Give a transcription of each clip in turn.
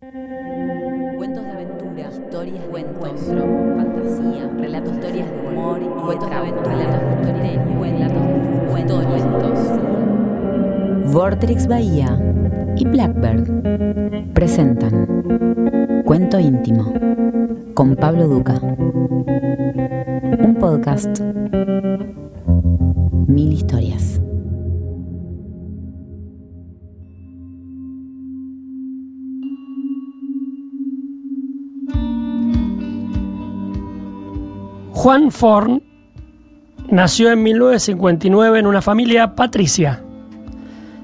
Cuentos de aventura, historias, cuentos, fantasía, relatos, historias de humor y cuentos de aventura, relatos de misterio, relatos de fútbol, cuentos. Vortrix Bahía y Blackbird presentan Cuento íntimo con Pablo Duca. Un podcast. Mil historias. Juan Forn nació en 1959 en una familia patricia.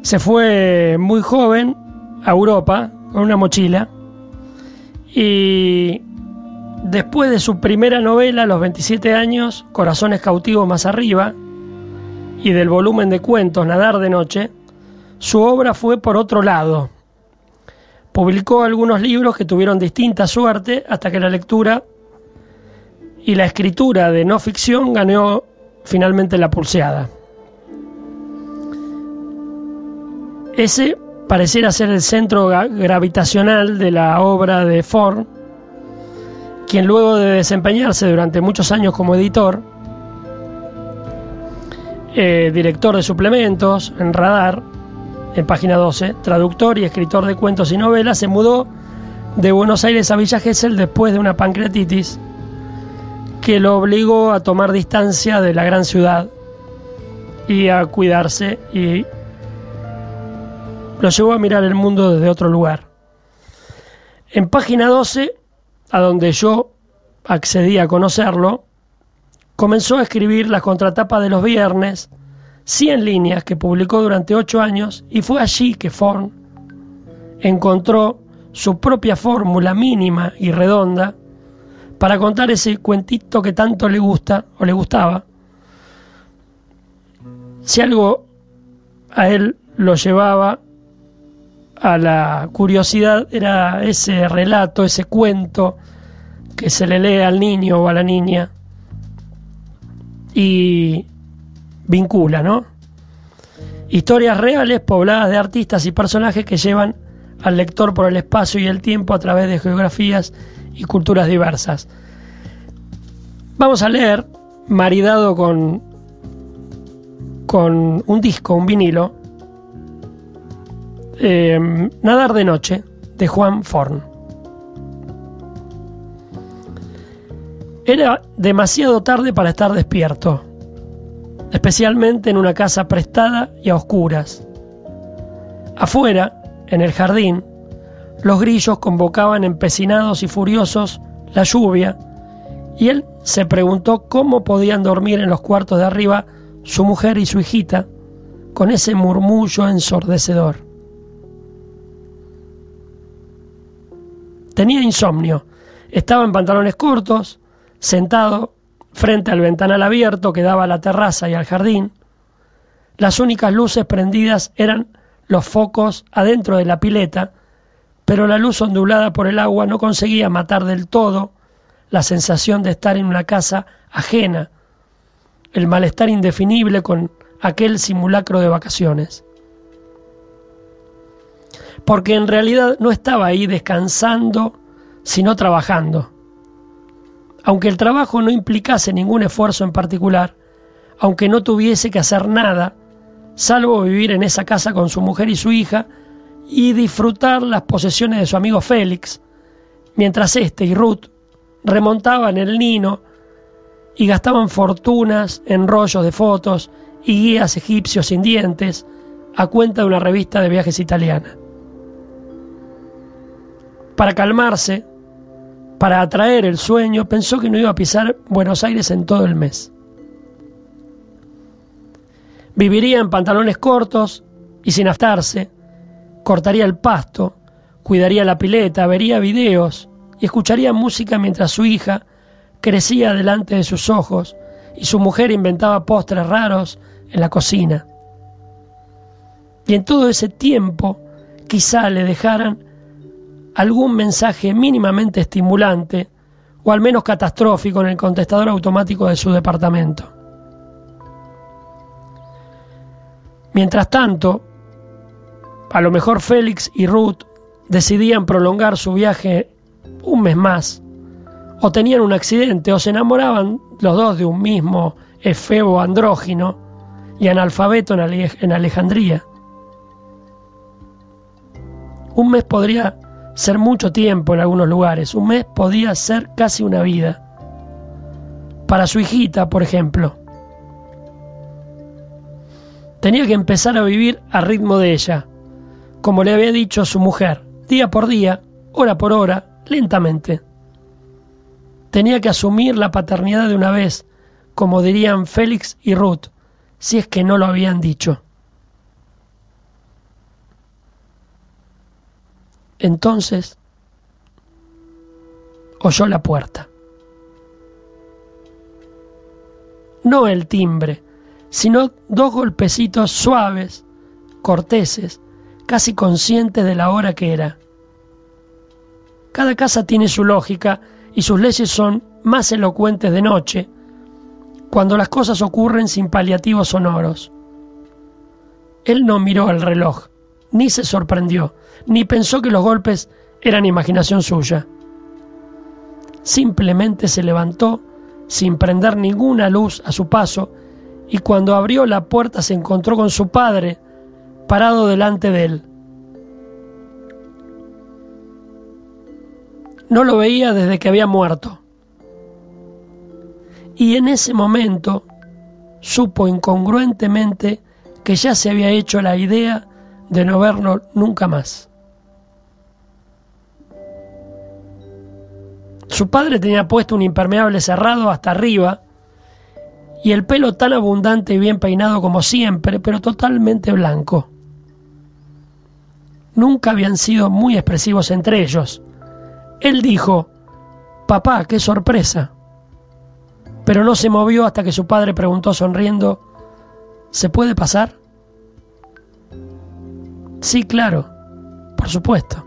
Se fue muy joven a Europa con una mochila y después de su primera novela, a los 27 años, Corazones cautivos más arriba, y del volumen de cuentos Nadar de noche, su obra fue por otro lado. Publicó algunos libros que tuvieron distinta suerte hasta que la lectura y la escritura de no ficción ganó finalmente la pulseada. Ese pareciera ser el centro gravitacional de la obra de Ford, quien luego de desempeñarse durante muchos años como editor, eh, director de suplementos en Radar, en página 12, traductor y escritor de cuentos y novelas, se mudó de Buenos Aires a Villa Gesell después de una pancreatitis que lo obligó a tomar distancia de la gran ciudad y a cuidarse y lo llevó a mirar el mundo desde otro lugar. En página 12, a donde yo accedí a conocerlo, comenzó a escribir las contratapas de los viernes, 100 líneas que publicó durante 8 años y fue allí que Forn encontró su propia fórmula mínima y redonda para contar ese cuentito que tanto le gusta o le gustaba. Si algo a él lo llevaba a la curiosidad era ese relato, ese cuento que se le lee al niño o a la niña y vincula, ¿no? Historias reales pobladas de artistas y personajes que llevan al lector por el espacio y el tiempo a través de geografías y culturas diversas. Vamos a leer, maridado con, con un disco, un vinilo, eh, Nadar de Noche, de Juan Forn. Era demasiado tarde para estar despierto, especialmente en una casa prestada y a oscuras. Afuera, en el jardín, los grillos convocaban empecinados y furiosos la lluvia, y él se preguntó cómo podían dormir en los cuartos de arriba su mujer y su hijita con ese murmullo ensordecedor. Tenía insomnio, estaba en pantalones cortos, sentado frente al ventanal abierto que daba a la terraza y al jardín. Las únicas luces prendidas eran los focos adentro de la pileta pero la luz ondulada por el agua no conseguía matar del todo la sensación de estar en una casa ajena, el malestar indefinible con aquel simulacro de vacaciones. Porque en realidad no estaba ahí descansando, sino trabajando. Aunque el trabajo no implicase ningún esfuerzo en particular, aunque no tuviese que hacer nada, salvo vivir en esa casa con su mujer y su hija, y disfrutar las posesiones de su amigo Félix, mientras este y Ruth remontaban el Nino y gastaban fortunas en rollos de fotos y guías egipcios sin dientes a cuenta de una revista de viajes italiana. Para calmarse, para atraer el sueño, pensó que no iba a pisar Buenos Aires en todo el mes. Viviría en pantalones cortos y sin aftarse, cortaría el pasto, cuidaría la pileta, vería videos y escucharía música mientras su hija crecía delante de sus ojos y su mujer inventaba postres raros en la cocina. Y en todo ese tiempo quizá le dejaran algún mensaje mínimamente estimulante o al menos catastrófico en el contestador automático de su departamento. Mientras tanto, a lo mejor Félix y Ruth decidían prolongar su viaje un mes más, o tenían un accidente, o se enamoraban los dos de un mismo efebo andrógino y analfabeto en Alejandría. Un mes podría ser mucho tiempo en algunos lugares, un mes podía ser casi una vida. Para su hijita, por ejemplo. Tenía que empezar a vivir a ritmo de ella, como le había dicho su mujer, día por día, hora por hora, lentamente. Tenía que asumir la paternidad de una vez, como dirían Félix y Ruth, si es que no lo habían dicho. Entonces oyó la puerta. No el timbre, sino dos golpecitos suaves, corteses, casi conscientes de la hora que era. Cada casa tiene su lógica y sus leyes son más elocuentes de noche, cuando las cosas ocurren sin paliativos sonoros. Él no miró el reloj, ni se sorprendió, ni pensó que los golpes eran imaginación suya. Simplemente se levantó sin prender ninguna luz a su paso y cuando abrió la puerta se encontró con su padre parado delante de él. No lo veía desde que había muerto. Y en ese momento supo incongruentemente que ya se había hecho la idea de no verlo nunca más. Su padre tenía puesto un impermeable cerrado hasta arriba y el pelo tan abundante y bien peinado como siempre, pero totalmente blanco. Nunca habían sido muy expresivos entre ellos. Él dijo, Papá, qué sorpresa. Pero no se movió hasta que su padre preguntó sonriendo, ¿Se puede pasar? Sí, claro, por supuesto.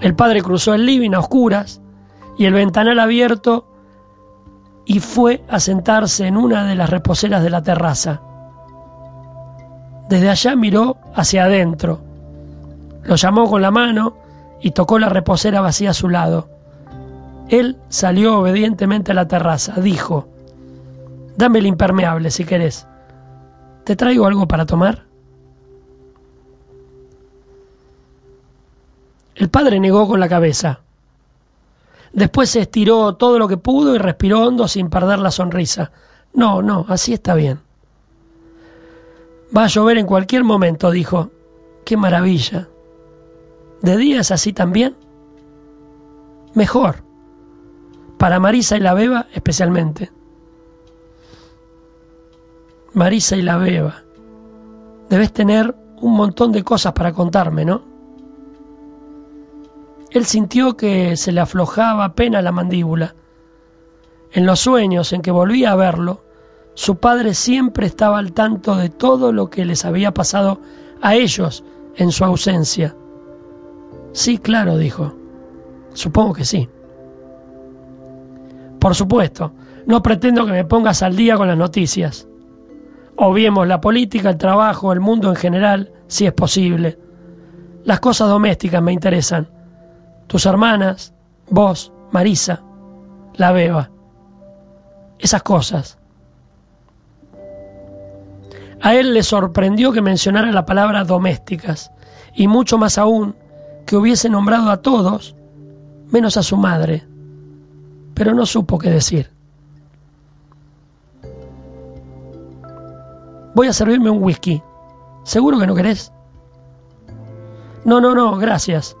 El padre cruzó el living a oscuras y el ventanal abierto y fue a sentarse en una de las reposeras de la terraza. Desde allá miró hacia adentro, lo llamó con la mano y tocó la reposera vacía a su lado. Él salió obedientemente a la terraza, dijo, Dame el impermeable si querés. ¿Te traigo algo para tomar? El padre negó con la cabeza. Después se estiró todo lo que pudo y respiró hondo sin perder la sonrisa. No, no, así está bien. Va a llover en cualquier momento, dijo. Qué maravilla. ¿De día es así también? Mejor. Para Marisa y la Beba especialmente. Marisa y la Beba. Debes tener un montón de cosas para contarme, ¿no? Él sintió que se le aflojaba apenas la mandíbula. En los sueños en que volvía a verlo, su padre siempre estaba al tanto de todo lo que les había pasado a ellos en su ausencia. Sí, claro, dijo. Supongo que sí. Por supuesto, no pretendo que me pongas al día con las noticias. Obviemos la política, el trabajo, el mundo en general, si es posible. Las cosas domésticas me interesan tus hermanas, vos, Marisa, la beba. Esas cosas. A él le sorprendió que mencionara la palabra domésticas, y mucho más aún que hubiese nombrado a todos, menos a su madre, pero no supo qué decir. Voy a servirme un whisky. ¿Seguro que no querés? No, no, no, gracias.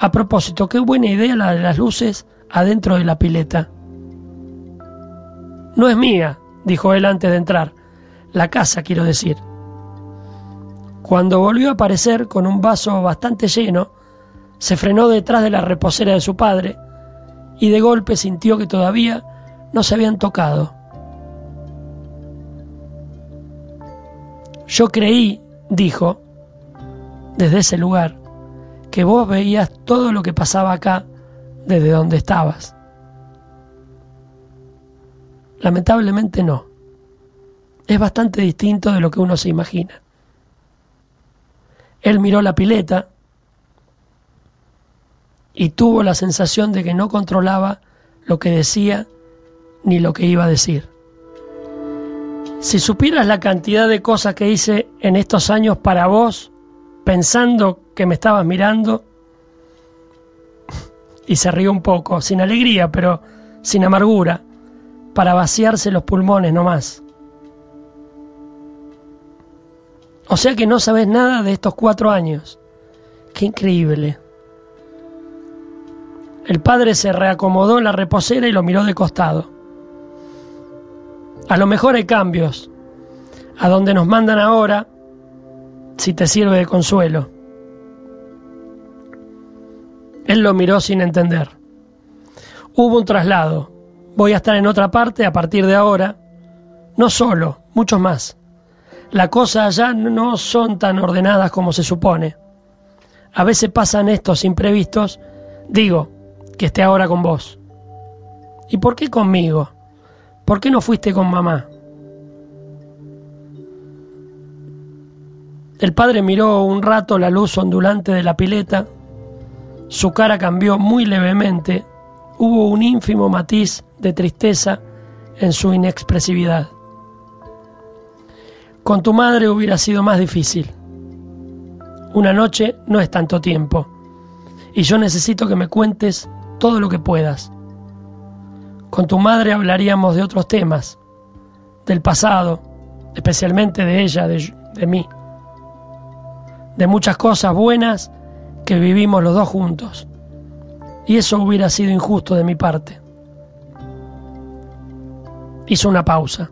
A propósito, qué buena idea la de las luces adentro de la pileta. No es mía, dijo él antes de entrar. La casa, quiero decir. Cuando volvió a aparecer con un vaso bastante lleno, se frenó detrás de la reposera de su padre y de golpe sintió que todavía no se habían tocado. Yo creí, dijo, desde ese lugar, que vos veías todo lo que pasaba acá desde donde estabas. Lamentablemente no. Es bastante distinto de lo que uno se imagina. Él miró la pileta y tuvo la sensación de que no controlaba lo que decía ni lo que iba a decir. Si supieras la cantidad de cosas que hice en estos años para vos, pensando que me estabas mirando, y se rió un poco, sin alegría, pero sin amargura, para vaciarse los pulmones nomás. O sea que no sabes nada de estos cuatro años. Qué increíble. El padre se reacomodó en la reposera y lo miró de costado. A lo mejor hay cambios. A donde nos mandan ahora, si te sirve de consuelo. Él lo miró sin entender. Hubo un traslado. Voy a estar en otra parte a partir de ahora. No solo, muchos más. Las cosas allá no son tan ordenadas como se supone. A veces pasan estos imprevistos. Digo, que esté ahora con vos. ¿Y por qué conmigo? ¿Por qué no fuiste con mamá? El padre miró un rato la luz ondulante de la pileta. Su cara cambió muy levemente. Hubo un ínfimo matiz de tristeza en su inexpresividad. Con tu madre hubiera sido más difícil. Una noche no es tanto tiempo. Y yo necesito que me cuentes todo lo que puedas. Con tu madre hablaríamos de otros temas, del pasado, especialmente de ella, de, de mí, de muchas cosas buenas que vivimos los dos juntos. Y eso hubiera sido injusto de mi parte. Hizo una pausa.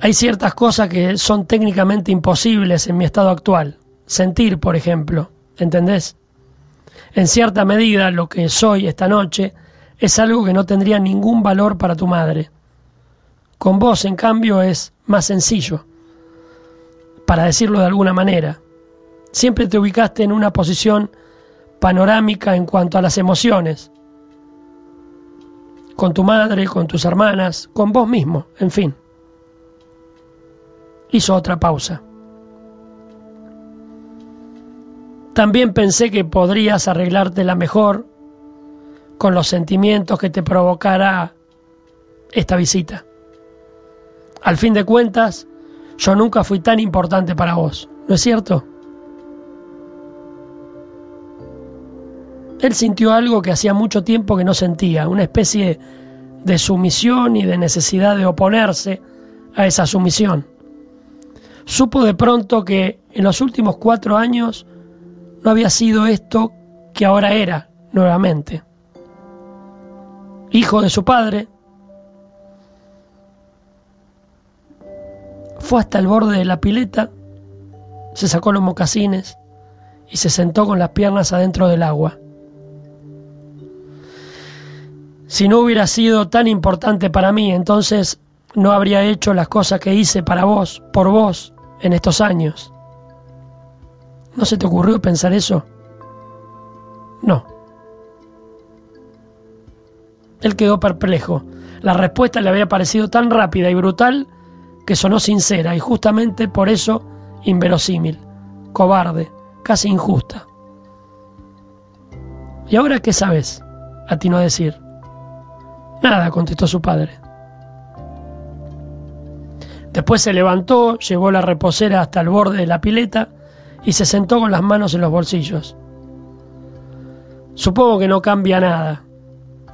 Hay ciertas cosas que son técnicamente imposibles en mi estado actual. Sentir, por ejemplo. ¿Entendés? En cierta medida, lo que soy esta noche es algo que no tendría ningún valor para tu madre. Con vos, en cambio, es más sencillo, para decirlo de alguna manera. Siempre te ubicaste en una posición panorámica en cuanto a las emociones. Con tu madre, con tus hermanas, con vos mismo, en fin. Hizo otra pausa. También pensé que podrías arreglártela mejor con los sentimientos que te provocará esta visita. Al fin de cuentas, yo nunca fui tan importante para vos, ¿no es cierto? Él sintió algo que hacía mucho tiempo que no sentía, una especie de sumisión y de necesidad de oponerse a esa sumisión. Supo de pronto que en los últimos cuatro años no había sido esto que ahora era nuevamente. Hijo de su padre, fue hasta el borde de la pileta, se sacó los mocasines y se sentó con las piernas adentro del agua. Si no hubiera sido tan importante para mí, entonces no habría hecho las cosas que hice para vos, por vos, en estos años. ¿No se te ocurrió pensar eso? No. Él quedó perplejo. La respuesta le había parecido tan rápida y brutal que sonó sincera y justamente por eso inverosímil, cobarde, casi injusta. ¿Y ahora qué sabes? atinó a decir. Nada, contestó su padre. Después se levantó, llevó la reposera hasta el borde de la pileta y se sentó con las manos en los bolsillos. Supongo que no cambia nada.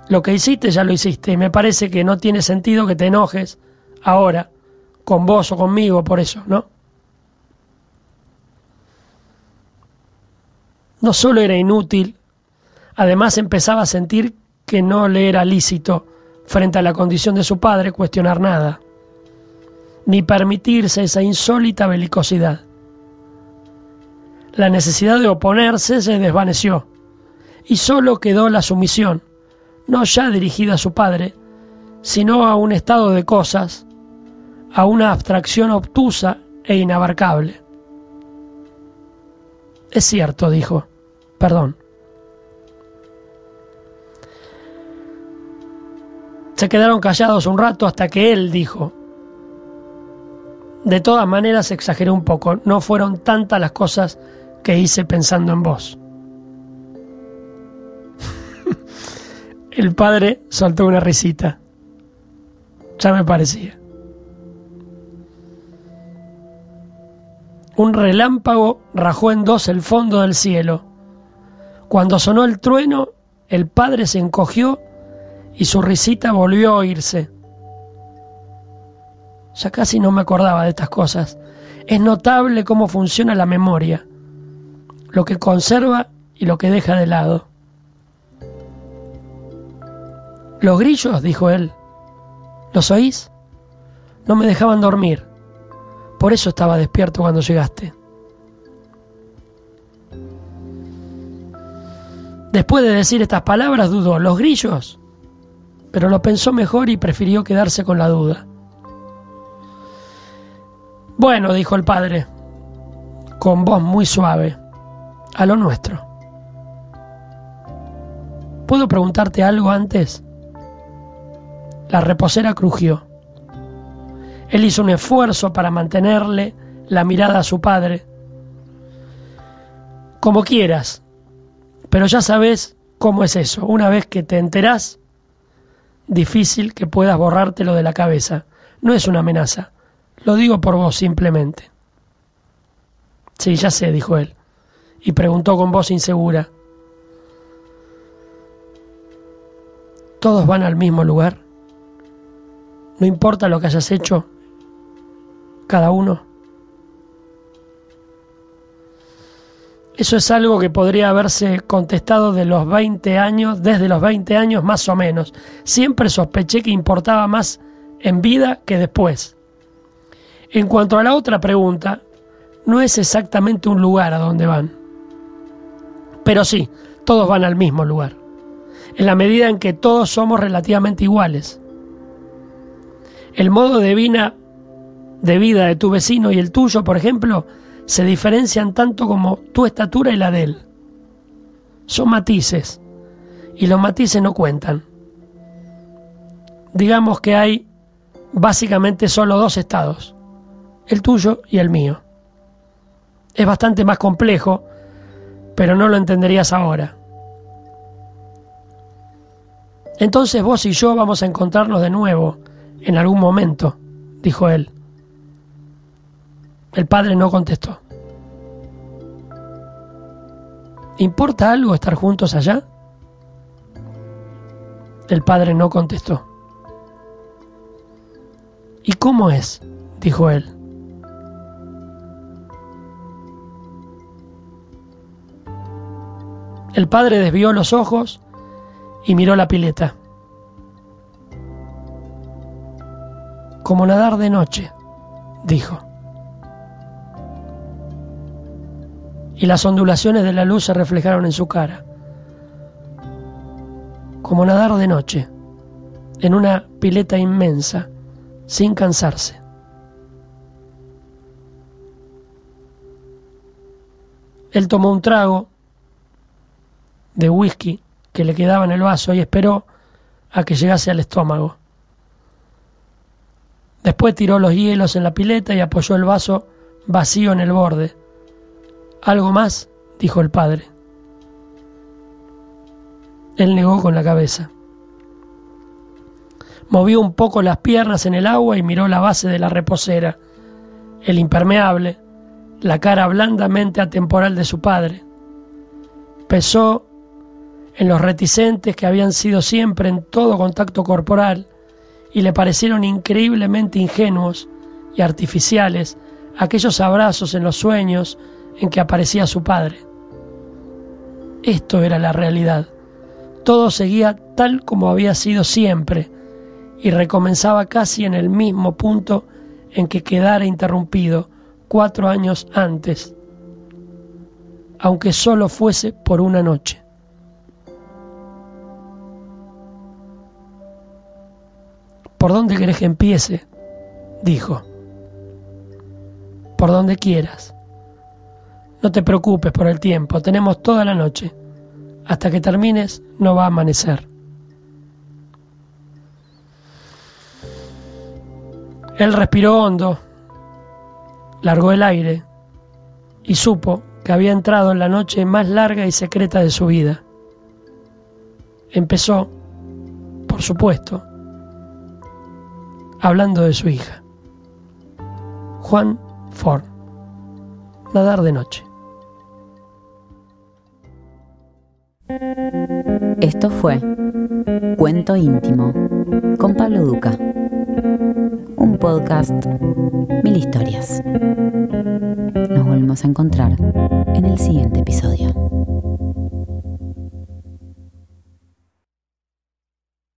Lo que hiciste ya lo hiciste y me parece que no tiene sentido que te enojes ahora, con vos o conmigo por eso, ¿no? No solo era inútil, además empezaba a sentir que no le era lícito, frente a la condición de su padre, cuestionar nada, ni permitirse esa insólita belicosidad. La necesidad de oponerse se desvaneció, y solo quedó la sumisión, no ya dirigida a su padre, sino a un estado de cosas, a una abstracción obtusa e inabarcable. Es cierto, dijo, perdón. Se quedaron callados un rato hasta que él dijo, De todas maneras, exageré un poco. No fueron tantas las cosas que hice pensando en vos. El padre soltó una risita. Ya me parecía. Un relámpago rajó en dos el fondo del cielo. Cuando sonó el trueno, el padre se encogió y su risita volvió a oírse. Ya casi no me acordaba de estas cosas. Es notable cómo funciona la memoria, lo que conserva y lo que deja de lado. Los grillos, dijo él. ¿Los oís? No me dejaban dormir. Por eso estaba despierto cuando llegaste. Después de decir estas palabras dudó, ¿los grillos? Pero lo pensó mejor y prefirió quedarse con la duda. Bueno, dijo el padre, con voz muy suave, a lo nuestro. ¿Puedo preguntarte algo antes? La reposera crujió. Él hizo un esfuerzo para mantenerle la mirada a su padre. Como quieras, pero ya sabes cómo es eso. Una vez que te enterás, difícil que puedas borrártelo de la cabeza. No es una amenaza. Lo digo por vos simplemente. Sí, ya sé, dijo él, y preguntó con voz insegura. ¿Todos van al mismo lugar? No importa lo que hayas hecho, cada uno. Eso es algo que podría haberse contestado de los 20 años, desde los 20 años más o menos. Siempre sospeché que importaba más en vida que después. En cuanto a la otra pregunta, no es exactamente un lugar a donde van. Pero sí, todos van al mismo lugar, en la medida en que todos somos relativamente iguales. El modo de vida, de tu vecino y el tuyo, por ejemplo, se diferencian tanto como tu estatura y la de él. Son matices, y los matices no cuentan. Digamos que hay básicamente solo dos estados, el tuyo y el mío. Es bastante más complejo, pero no lo entenderías ahora. Entonces vos y yo vamos a encontrarnos de nuevo en algún momento, dijo él. El padre no contestó. ¿Importa algo estar juntos allá? El padre no contestó. ¿Y cómo es? dijo él. El padre desvió los ojos y miró la pileta. como nadar de noche, dijo. Y las ondulaciones de la luz se reflejaron en su cara. Como nadar de noche, en una pileta inmensa, sin cansarse. Él tomó un trago de whisky que le quedaba en el vaso y esperó a que llegase al estómago. Después tiró los hielos en la pileta y apoyó el vaso vacío en el borde. ¿Algo más? dijo el padre. Él negó con la cabeza. Movió un poco las piernas en el agua y miró la base de la reposera, el impermeable, la cara blandamente atemporal de su padre. Pesó en los reticentes que habían sido siempre en todo contacto corporal y le parecieron increíblemente ingenuos y artificiales aquellos abrazos en los sueños en que aparecía su padre. Esto era la realidad. Todo seguía tal como había sido siempre y recomenzaba casi en el mismo punto en que quedara interrumpido cuatro años antes, aunque solo fuese por una noche. ¿Por dónde querés que empiece? dijo. Por donde quieras. No te preocupes por el tiempo, tenemos toda la noche. Hasta que termines no va a amanecer. Él respiró hondo largó el aire y supo que había entrado en la noche más larga y secreta de su vida. Empezó, por supuesto, hablando de su hija. Juan Ford. Nadar de noche. Esto fue Cuento íntimo con Pablo Duca. Un podcast, mil historias. Nos volvemos a encontrar en el siguiente episodio.